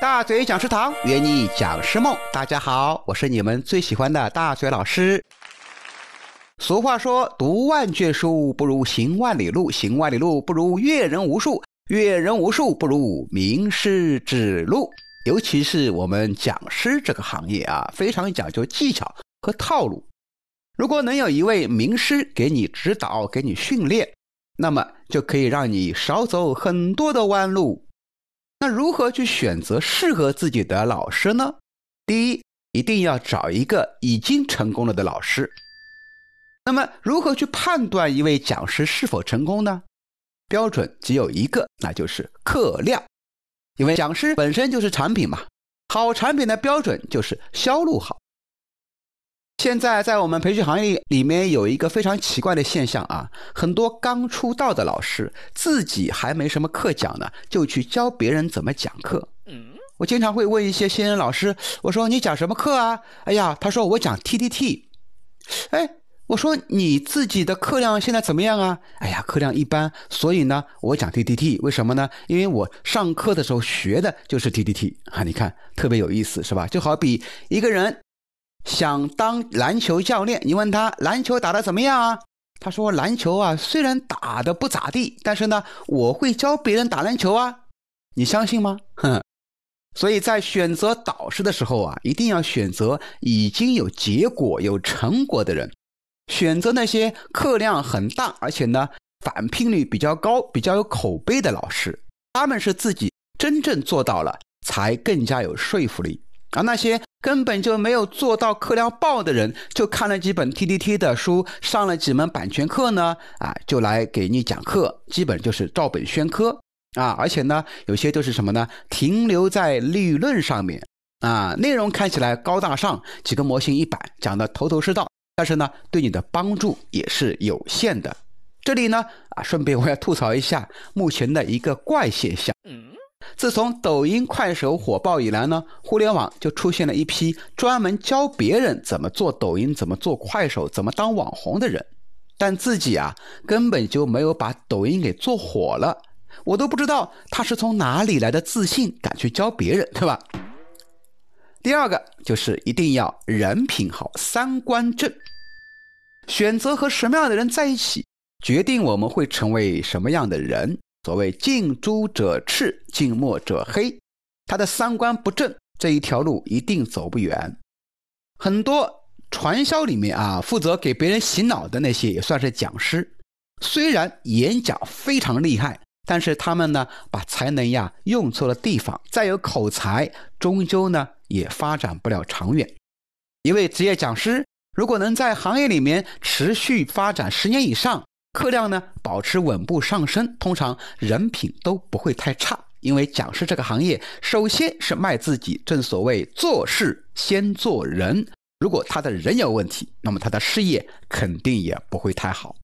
大嘴讲师堂，约你讲师梦。大家好，我是你们最喜欢的大嘴老师。俗话说，读万卷书不如行万里路，行万里路不如阅人无数，阅人无数不如名师指路。尤其是我们讲师这个行业啊，非常讲究技巧和套路。如果能有一位名师给你指导、给你训练，那么就可以让你少走很多的弯路。那如何去选择适合自己的老师呢？第一，一定要找一个已经成功了的老师。那么，如何去判断一位讲师是否成功呢？标准只有一个，那就是课量。因为讲师本身就是产品嘛，好产品的标准就是销路好。现在在我们培训行业里面有一个非常奇怪的现象啊，很多刚出道的老师自己还没什么课讲呢，就去教别人怎么讲课。嗯，我经常会问一些新人老师，我说你讲什么课啊？哎呀，他说我讲 T T T。哎，我说你自己的课量现在怎么样啊？哎呀，课量一般，所以呢，我讲 T T T，为什么呢？因为我上课的时候学的就是 T T T 啊，你看特别有意思是吧？就好比一个人。想当篮球教练，你问他篮球打得怎么样啊？他说篮球啊，虽然打得不咋地，但是呢，我会教别人打篮球啊。你相信吗？哼。所以在选择导师的时候啊，一定要选择已经有结果、有成果的人，选择那些课量很大，而且呢返聘率比较高、比较有口碑的老师。他们是自己真正做到了，才更加有说服力。而那些根本就没有做到课量爆的人，就看了几本 T T T 的书，上了几门版权课呢，啊，就来给你讲课，基本就是照本宣科啊！而且呢，有些就是什么呢？停留在理论上面啊，内容看起来高大上，几个模型一摆，讲的头头是道，但是呢，对你的帮助也是有限的。这里呢，啊，顺便我要吐槽一下目前的一个怪现象。自从抖音、快手火爆以来呢，互联网就出现了一批专门教别人怎么做抖音、怎么做快手、怎么当网红的人，但自己啊根本就没有把抖音给做火了。我都不知道他是从哪里来的自信，敢去教别人，对吧？第二个就是一定要人品好、三观正。选择和什么样的人在一起，决定我们会成为什么样的人。所谓近朱者赤，近墨者黑，他的三观不正，这一条路一定走不远。很多传销里面啊，负责给别人洗脑的那些也算是讲师，虽然演讲非常厉害，但是他们呢，把才能呀用错了地方，再有口才，终究呢也发展不了长远。一位职业讲师，如果能在行业里面持续发展十年以上，课量呢保持稳步上升，通常人品都不会太差。因为讲师这个行业，首先是卖自己，正所谓做事先做人。如果他的人有问题，那么他的事业肯定也不会太好。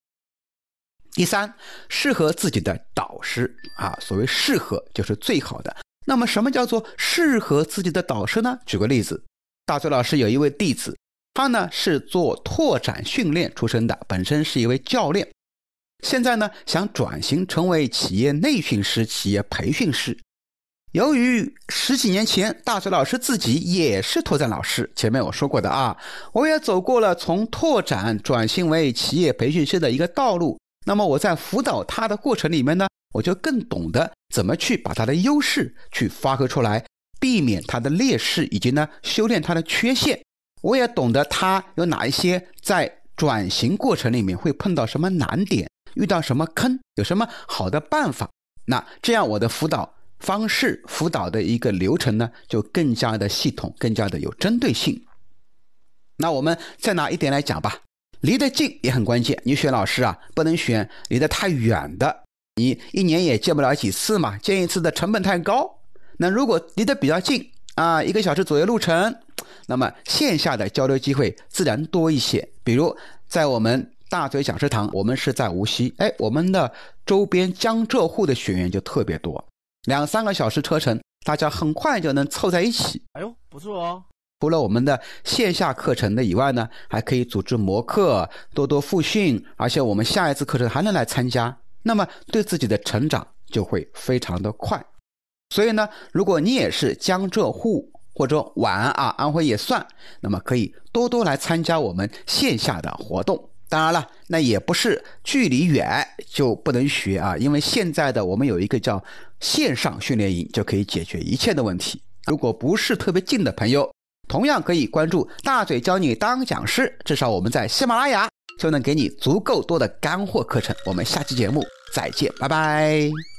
第三，适合自己的导师啊，所谓适合就是最好的。那么什么叫做适合自己的导师呢？举个例子，大嘴老师有一位弟子，他呢是做拓展训练出身的，本身是一位教练。现在呢，想转型成为企业内训师、企业培训师。由于十几年前大学老师自己也是拓展老师，前面我说过的啊，我也走过了从拓展转型为企业培训师的一个道路。那么我在辅导他的过程里面呢，我就更懂得怎么去把他的优势去发挥出来，避免他的劣势，以及呢修炼他的缺陷。我也懂得他有哪一些在转型过程里面会碰到什么难点。遇到什么坑，有什么好的办法？那这样我的辅导方式、辅导的一个流程呢，就更加的系统，更加的有针对性。那我们再拿一点来讲吧，离得近也很关键。你选老师啊，不能选离得太远的，你一年也见不了几次嘛，见一次的成本太高。那如果离得比较近啊，一个小时左右路程，那么线下的交流机会自然多一些。比如在我们。大嘴讲师堂，我们是在无锡，哎，我们的周边江浙沪的学员就特别多，两三个小时车程，大家很快就能凑在一起。哎呦，不错哦！除了我们的线下课程的以外呢，还可以组织模课，多多复训，而且我们下一次课程还能来参加，那么对自己的成长就会非常的快。所以呢，如果你也是江浙沪或者皖安啊，安徽也算，那么可以多多来参加我们线下的活动。当然了，那也不是距离远就不能学啊，因为现在的我们有一个叫线上训练营，就可以解决一切的问题。如果不是特别近的朋友，同样可以关注大嘴教你当讲师，至少我们在喜马拉雅就能给你足够多的干货课程。我们下期节目再见，拜拜。